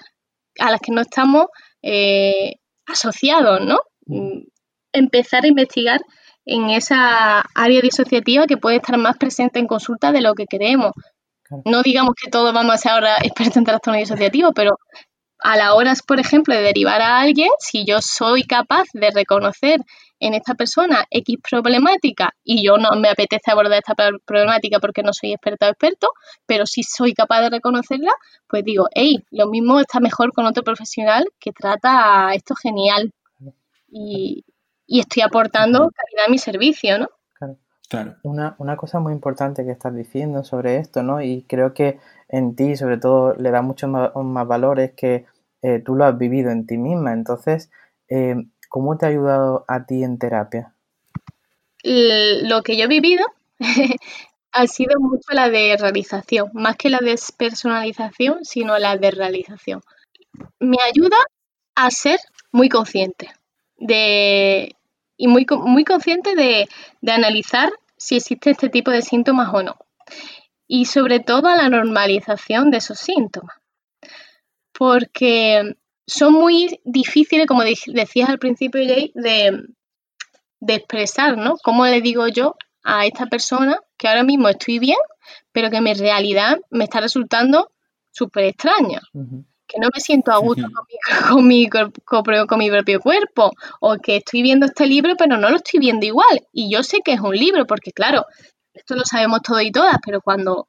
C: a las que no estamos eh, asociados, ¿no? Mm, empezar a investigar en esa área disociativa que puede estar más presente en consulta de lo que queremos. No digamos que todos vamos a ser ahora expertos en trastorno disociativo, pero a la hora, por ejemplo, de derivar a alguien, si yo soy capaz de reconocer en esta persona X problemática y yo no me apetece abordar esta problemática porque no soy experta o experto, pero si soy capaz de reconocerla, pues digo, hey, lo mismo está mejor con otro profesional que trata esto genial. Y, estoy aportando calidad a mi servicio, ¿no?
A: Claro. Una, una, cosa muy importante que estás diciendo sobre esto, ¿no? Y creo que en ti, sobre todo, le da mucho más, más valor es que eh, tú lo has vivido en ti misma. Entonces, eh, ¿cómo te ha ayudado a ti en terapia?
C: Lo que yo he vivido ha sido mucho la de realización, más que la despersonalización, sino la de realización. Me ayuda a ser muy consciente de, y muy, muy consciente de, de analizar si existe este tipo de síntomas o no. Y sobre todo a la normalización de esos síntomas porque son muy difíciles, como decías al principio, Jay, de, de expresar, ¿no? ¿Cómo le digo yo a esta persona que ahora mismo estoy bien, pero que mi realidad me está resultando súper extraña? Que no me siento a gusto con, mi, con, mi, propio cuerpo, o que estoy viendo este libro, pero no lo estoy viendo igual. Y yo sé que es un libro, porque claro, esto lo sabemos todos y todas, pero cuando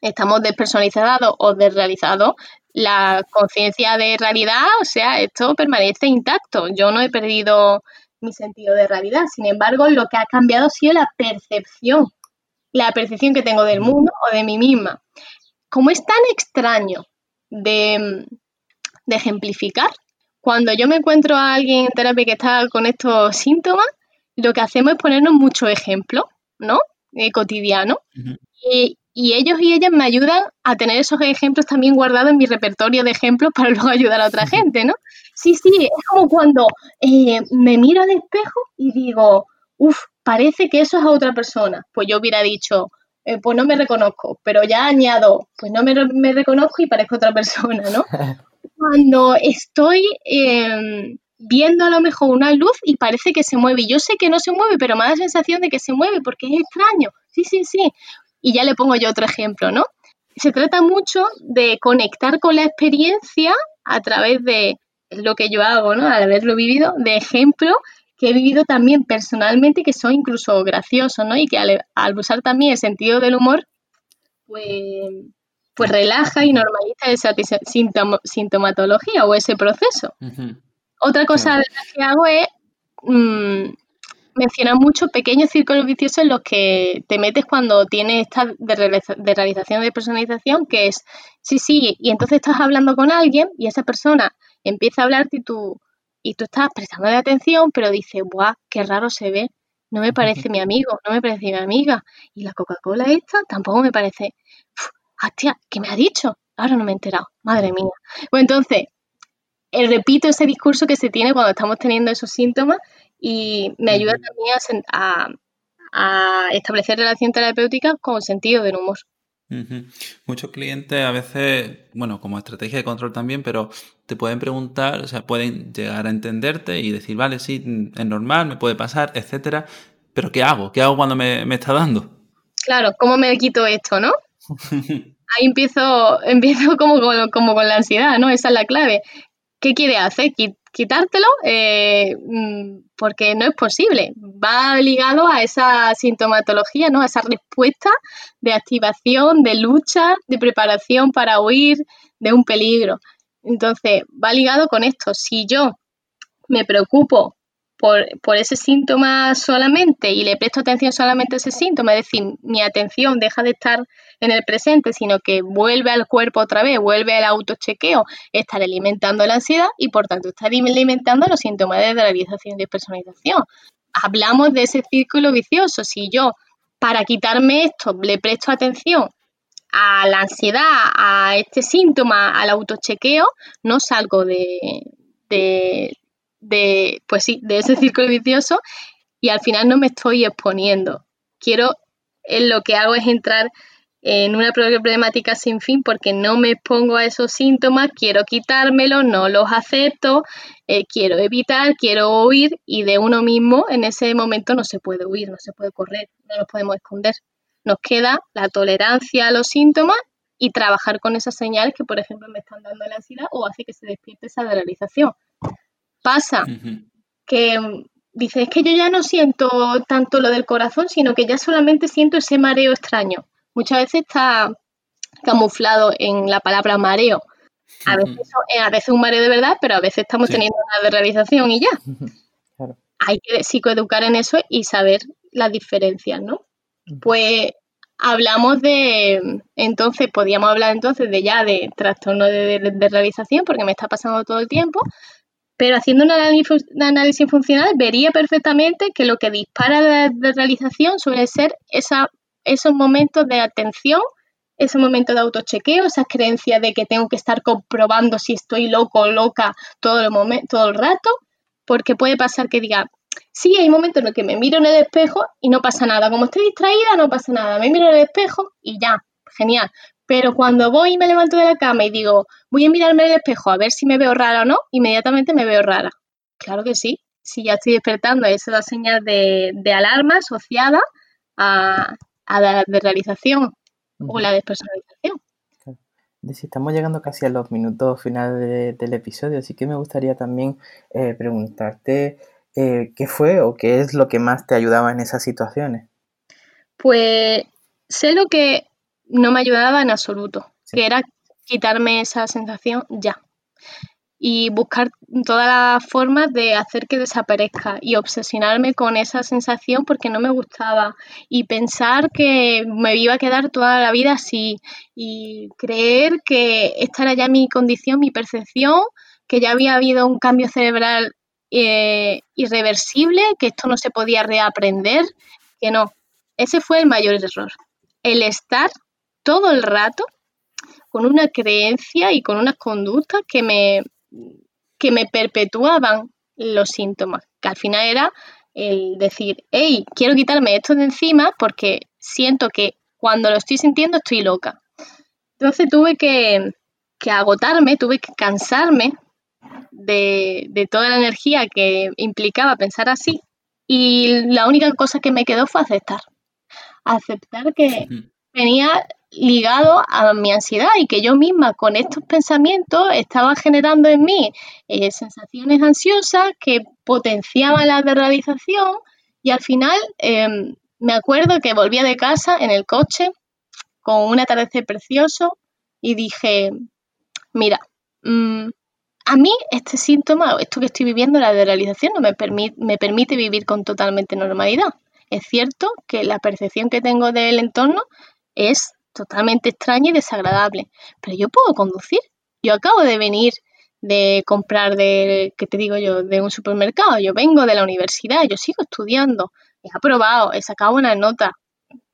C: estamos despersonalizados o desrealizados, la conciencia de realidad, o sea, esto permanece intacto. Yo no he perdido mi sentido de realidad. Sin embargo, lo que ha cambiado ha sido la percepción, la percepción que tengo del mundo o de mí misma. Como es tan extraño de, de ejemplificar, cuando yo me encuentro a alguien en terapia que está con estos síntomas, lo que hacemos es ponernos muchos ejemplos, ¿no? Eh, cotidianos. y, y ellos y ellas me ayudan a tener esos ejemplos también guardados en mi repertorio de ejemplos para luego ayudar a otra gente, ¿no? Sí, sí, es como cuando eh, me miro al espejo y digo, uff, parece que eso es a otra persona. Pues yo hubiera dicho, eh, pues no me reconozco, pero ya añado, pues no me, reconozco y parezco otra persona, ¿no? Cuando estoy em, viendo a lo mejor una luz y parece que se mueve, yo sé que no se mueve, pero me da la sensación de que se mueve porque es extraño. Sí, sí, sí. Y ya le pongo yo otro ejemplo, ¿no? Se trata mucho de conectar con la experiencia a través de lo que yo hago, ¿no? Al haberlo vivido, de ejemplos que he vivido también personalmente que son incluso graciosos, ¿no? Y que al, usar también el sentido del humor, pues, pues relaja y normaliza esa sintomatología o ese proceso. Otra cosa que hago es mm, menciona mucho pequeños círculos viciosos en los que te metes cuando tienes esta de, realización de personalización, que es, sí, sí, y entonces estás hablando con alguien y esa persona empieza a hablarte y tú, y tú estás prestando atención, pero dices, ¡buah, qué raro se ve! No me parece mi amigo, no me parece mi amiga. Y la Coca-Cola esta tampoco me parece. ¡Hostia! ¿Qué me ha dicho? Ahora no me he enterado. Madre mía. Bueno, entonces, eh, repito ese discurso que se tiene cuando estamos teniendo esos síntomas y me ayuda también a, a establecer relación terapéutica con sentido del humor.
B: Muchos clientes a veces, bueno, como estrategia de control también, pero te pueden preguntar, o sea, pueden llegar a entenderte y decir, vale, sí, es normal, me puede pasar, etcétera, pero ¿qué hago? ¿Qué hago cuando me, está dando?
C: Claro, ¿cómo me quito esto, no? Ahí empiezo, empiezo como, como con la ansiedad, ¿no? Esa es la clave. ¿Qué quiere hacer? Quitártelo eh, mm, porque no es posible. Va ligado a esa sintomatología, ¿no? A esa respuesta de activación, de lucha, de preparación para huir de un peligro. Entonces, va ligado con esto. Si yo me preocupo por, ese síntoma solamente y le presto atención solamente a ese síntoma, es decir, mi atención deja de estar en el presente, sino que vuelve al cuerpo otra vez, vuelve al autochequeo, estar alimentando la ansiedad y por tanto estar alimentando los síntomas de realización y despersonalización. Hablamos de ese círculo vicioso. Si yo, para quitarme esto, le presto atención a la ansiedad, a este síntoma, al autochequeo, no salgo de, de, pues sí, de ese círculo vicioso y al final no me estoy exponiendo. Quiero, en lo que hago es entrar en una problemática sin fin porque no me expongo a esos síntomas, quiero quitármelos, no los acepto, eh, quiero evitar, quiero huir y de uno mismo en ese momento no se puede huir, no se puede correr, no nos podemos esconder. Nos queda la tolerancia a los síntomas y trabajar con esas señales que, por ejemplo, me están dando la ansiedad o hace que se despierte esa realización pasa que mm, dices, es que yo ya no siento tanto lo del corazón, sino que ya solamente siento ese mareo extraño. Muchas veces está camuflado en la palabra mareo. A veces, eh, a veces un mareo de verdad, pero a veces estamos teniendo una de realización y ya. Hay que psicoeducar en eso y saber las diferencias, ¿no? Pues hablamos de, entonces, podíamos hablar entonces de ya de trastorno de, de realización, porque me está pasando todo el tiempo, pero haciendo un análisis, funcional vería perfectamente que lo que dispara la realización suele ser esa, esos momentos de atención, esos momentos de autochequeo, esas creencias de que tengo que estar comprobando si estoy loco o loca todo el, momento, todo el rato, porque puede pasar que diga, sí, hay momentos en los que me miro en el espejo y no pasa nada, como estoy distraída no pasa nada, me miro en el espejo y ya, genial, pero cuando voy y me levanto de la cama y digo, voy a mirarme en el espejo a ver si me veo rara o no, inmediatamente me veo rara. Claro que sí. Si ya estoy despertando, esa es la señal de, alarma asociada a, la realización o la despersonalización.
A: Si estamos llegando casi a los minutos finales del episodio, así que me gustaría también eh, preguntarte eh, qué fue o qué es lo que más te ayudaba en esas situaciones.
C: Pues sé lo que no me ayudaba en absoluto, que era quitarme esa sensación ya y buscar todas las formas de hacer que desaparezca y obsesionarme con esa sensación porque no me gustaba y pensar que me iba a quedar toda la vida así y creer que esta era ya mi condición, mi percepción, que ya había habido un cambio cerebral eh, irreversible, que esto no se podía reaprender, que no. Ese fue el mayor error. El estar todo el rato con una creencia y con unas conductas que me, que me perpetuaban los síntomas, que al final era el decir, hey, quiero quitarme esto de encima porque siento que cuando lo estoy sintiendo estoy loca. Entonces tuve que, que agotarme, tuve que cansarme de, de, toda la energía que implicaba pensar así y la única cosa que me quedó fue aceptar. Aceptar que venía ligado a mi ansiedad y que yo misma con estos pensamientos estaba generando en mí eh, sensaciones ansiosas que potenciaban la realización y al final em, me acuerdo que volvía de casa en el coche con un atardecer precioso y dije, mira, mm, a mí este síntoma, esto que estoy viviendo, la realización, no me permite vivir con totalmente normalidad. Es cierto que la percepción que tengo del entorno es totalmente extraña y desagradable. Pero yo puedo conducir. Yo acabo de venir de comprar de, ¿qué te digo yo?, de un supermercado. Yo vengo de la universidad, yo sigo estudiando, he aprobado, he sacado una nota,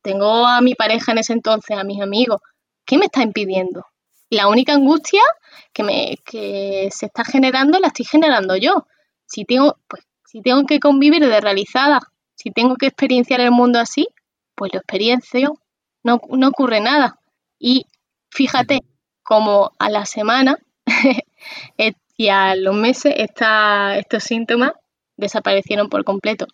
C: tengo a mi pareja en ese entonces, a mis amigos. ¿Qué me está impidiendo? La única angustia que, me, que se está generando la estoy generando yo. Si tengo, pues, si tengo que convivir de realizada, si tengo que experienciar el mundo así, pues lo experiencio, no, no ocurre nada. Y fíjate como a la semana eh, y a los meses estos síntomas desaparecieron por completo.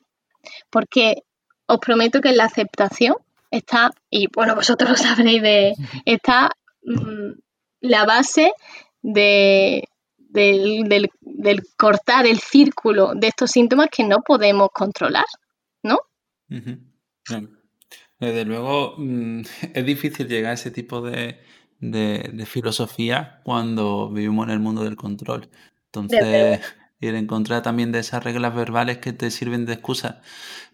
C: Porque os prometo que la aceptación está, y bueno, vosotros lo sabréis, de, está mm, la base de, del, cortar el círculo de estos síntomas que no podemos controlar, ¿no?
B: Desde luego, mm, es difícil llegar a ese tipo de, de, filosofía cuando vivimos en el mundo del control. Entonces, ir en contra también de esas reglas verbales que te sirven de excusa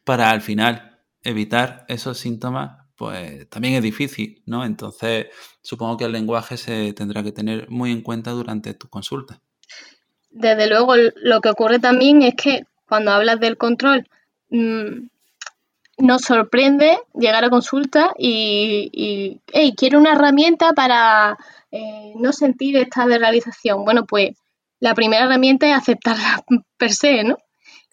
B: para al final evitar esos síntomas, pues también es difícil, ¿no? Entonces, supongo que el lenguaje se tendrá que tener muy en cuenta durante tu consulta.
C: Desde luego, lo que ocurre también es que cuando hablas del control, mm, nos sorprende llegar a consulta y, y hey, quiero una herramienta para eh, no sentir esta desrealización. Bueno, pues la primera herramienta es aceptarla per se, ¿no?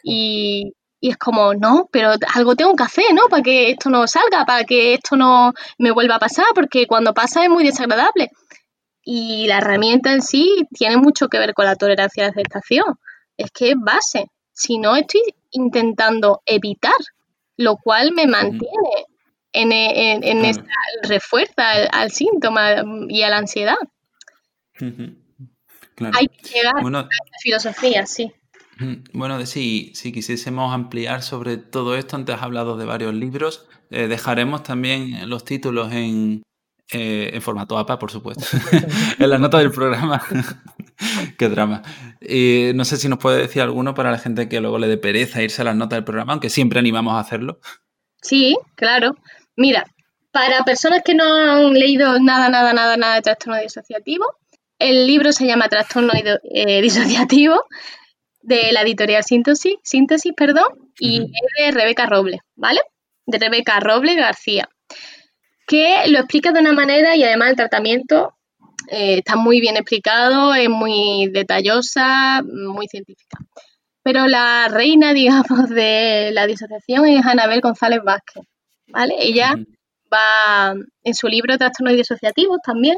C: Y, y es como, no, pero algo tengo que hacer, ¿no? Para que esto no salga, para que esto no me vuelva a pasar, porque cuando pasa es muy desagradable. Y la herramienta en sí tiene mucho que ver con la tolerancia a la aceptación. Es que es base. Si no, estoy intentando evitar, lo cual me mantiene en, en, en esta, refuerza al, síntoma y a la ansiedad. Hay que llegar a esa filosofía, sí.
B: Bueno, si, si quisiésemos ampliar sobre todo esto, antes has hablado de varios libros, eh, dejaremos también los títulos en, eh, en formato APA, por supuesto, en la nota del programa. Qué drama. Y no sé si nos puede decir alguno para la gente que luego le dé pereza irse a las notas del programa, aunque siempre animamos a hacerlo.
C: Sí, claro. Mira, para personas que no han leído nada, nada, nada, nada de trastorno disociativo, el libro se llama Trastorno eh, disociativo de la editorial Síntesis, Síntesis perdón, y es de Rebeca Roble, ¿vale? De Rebeca Roble García, que lo explica de una manera y además el tratamiento eh, está muy bien explicado, es muy detallosa, muy científica. Pero la reina, digamos, de la disociación es Anabel González Vázquez, ¿vale? Ella va en su libro Trastornos disociativos también,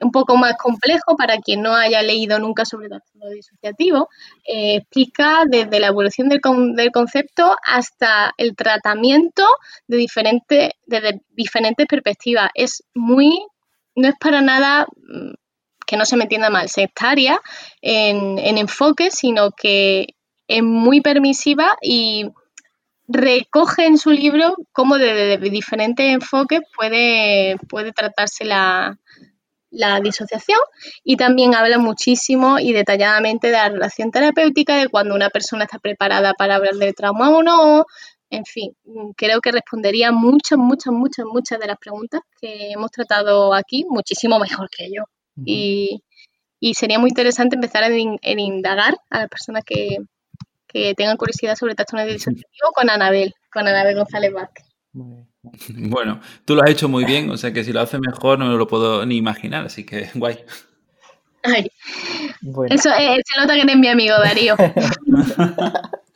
C: un poco más complejo para quien no haya leído nunca sobre trastorno disociativo, eh, explica desde la evolución del, del, concepto hasta el tratamiento de diferentes, desde diferentes perspectivas. Es muy, no es para nada, mm, que no se me entienda mal, sectaria en, en enfoque, sino que es muy permisiva y recoge en su libro cómo desde de diferentes enfoques puede, puede tratarse la, la disociación y también habla muchísimo y detalladamente de la relación terapéutica, de cuando una persona está preparada para hablar del trauma o no. En fin, creo que respondería muchas, muchas, muchas, muchas de las preguntas que hemos tratado aquí, muchísimo mejor que yo. y, sería muy interesante empezar a indagar a las personas que, tengan curiosidad sobre trastorno disociativo con Anabel, con Anabel González Vázquez.
B: Bueno, tú lo has hecho muy bien, o sea que si lo haces mejor no me lo puedo ni imaginar, así que guay.
C: Eso eh, se nota que eres mi amigo, Darío.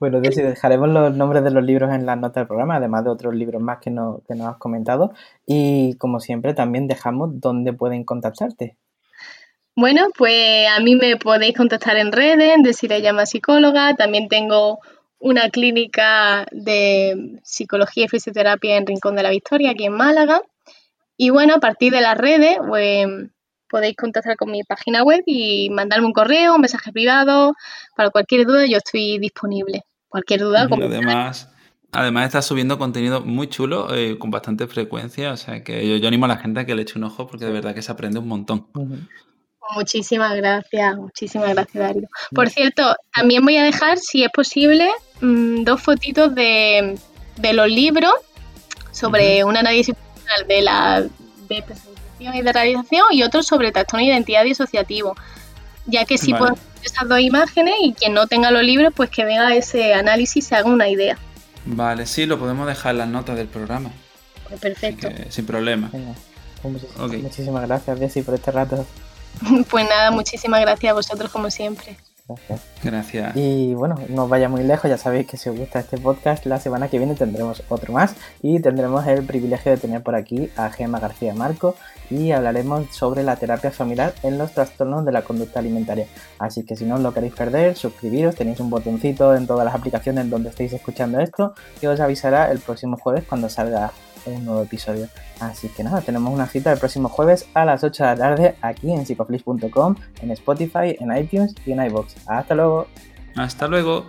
A: bueno, dejaremos los nombres de los libros en las notas del programa, además de otros libros más que, no, que nos has comentado. Y como siempre, también dejamos dónde pueden contactarte.
C: Bueno, pues a mí me podéis contactar en redes, decir llama psicóloga. También tengo una clínica de psicología y fisioterapia en Rincón de la Victoria, aquí en Málaga. Y bueno, a partir de las redes, pues, podéis contactar con mi página web y mandarme un correo, un mensaje privado. Para cualquier duda, yo estoy disponible. Cualquier duda.
B: además, además, estás subiendo contenido muy chulo, eh, con bastante frecuencia. O sea que yo, animo a la gente a que le eche un ojo porque de verdad que se aprende un montón.
C: Muchísimas gracias, muchísimas gracias, Darío. Por cierto, también voy a dejar, si es posible, mm, dos fotitos de, los libros sobre un análisis de la de y de realización y otro sobre trastorno de identidad disociativo. ya que sí puedo esas dos imágenes y quien no tenga los libros, pues que vea ese análisis y se haga una idea.
B: Vale, sí, lo podemos dejar en las notas del programa.
C: Pues perfecto.
B: sin problema.
A: Pues muchísimas gracias, Bessie, por este rato.
C: pues nada, muchísimas gracias a vosotros como siempre.
B: Gracias.
A: Y bueno, no vaya muy lejos, ya sabéis que si os gusta este podcast, la semana que viene tendremos otro más y tendremos el privilegio de tener por aquí a Gemma García Marco y hablaremos sobre la terapia familiar en los trastornos de la conducta alimentaria. Así que si no os lo queréis perder, suscribiros, tenéis un botoncito en todas las aplicaciones donde estéis escuchando esto que os avisará el próximo jueves cuando salga un nuevo episodio. Así que nada, tenemos una cita el próximo jueves a las 8 de la tarde aquí en psicoflix.com, en Spotify, en iTunes y en iBox. Hasta luego.
B: Hasta luego.